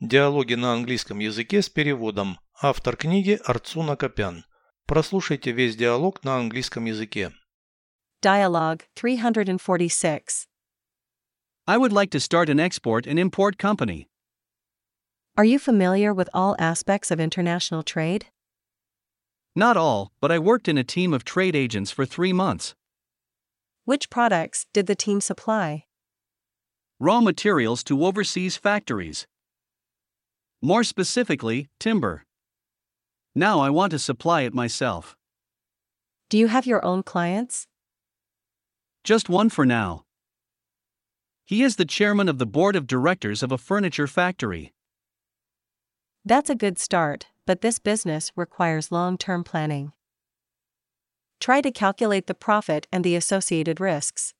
Диалоги на английском языке с переводом. Автор книги Арцуна Копян. Прослушайте весь диалог на английском языке. Dialogue 346. I would like to start an export and import company. Are you familiar with all aspects of international trade? Not all, but I worked in a team of trade agents for three months. Which products did the team supply? Raw materials to overseas factories. More specifically, timber. Now I want to supply it myself. Do you have your own clients? Just one for now. He is the chairman of the board of directors of a furniture factory. That's a good start, but this business requires long term planning. Try to calculate the profit and the associated risks.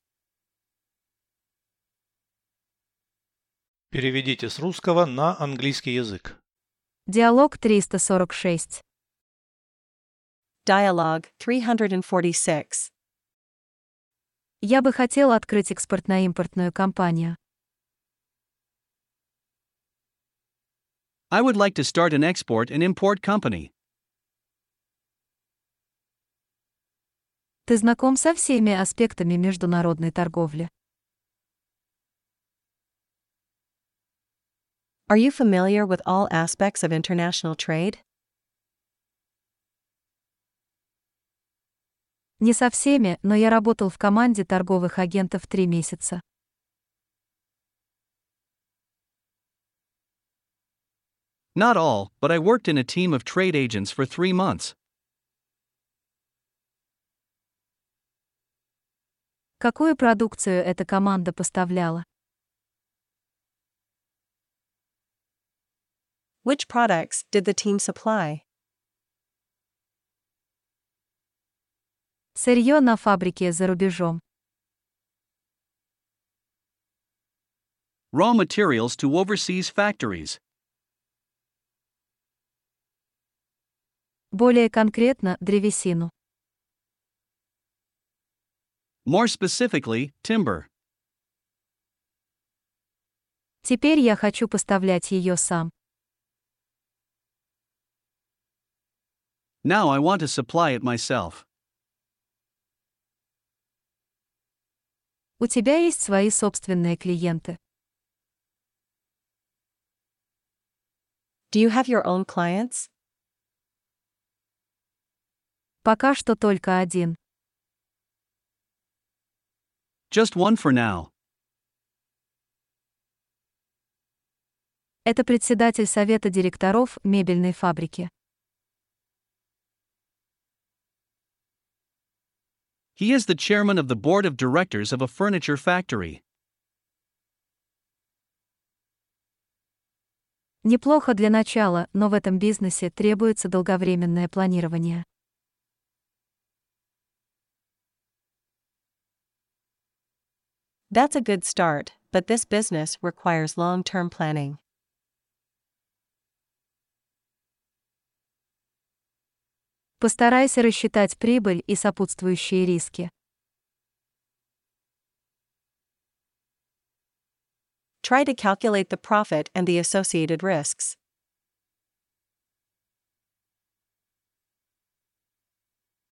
Переведите с русского на английский язык. Диалог 346. Dialogue 346. Я бы хотел открыть экспортно-импортную компанию. I would like to start an export and import company. Ты знаком со всеми аспектами международной торговли. Are you familiar with all aspects of international trade? Не со всеми, но я работал в команде торговых агентов три месяца. Not all, but I worked in a team of trade agents for three months. Какую продукцию эта команда поставляла? Which products did the team supply? Сырье на фабрике за рубежом. Raw materials to overseas factories. Более конкретно, древесину. More specifically, timber. Теперь я хочу поставлять ее сам. Now I want to supply it myself. У тебя есть свои собственные клиенты. Do you have your own clients? Пока что только один. Just one for now. Это председатель совета директоров мебельной фабрики. He is the chairman of the board of directors of a furniture factory. Неплохо для начала, но в этом бизнесе требуется долговременное планирование. That's a good start, but this business requires long term planning. Постарайся рассчитать прибыль и сопутствующие риски. Try to calculate the profit and the associated risks.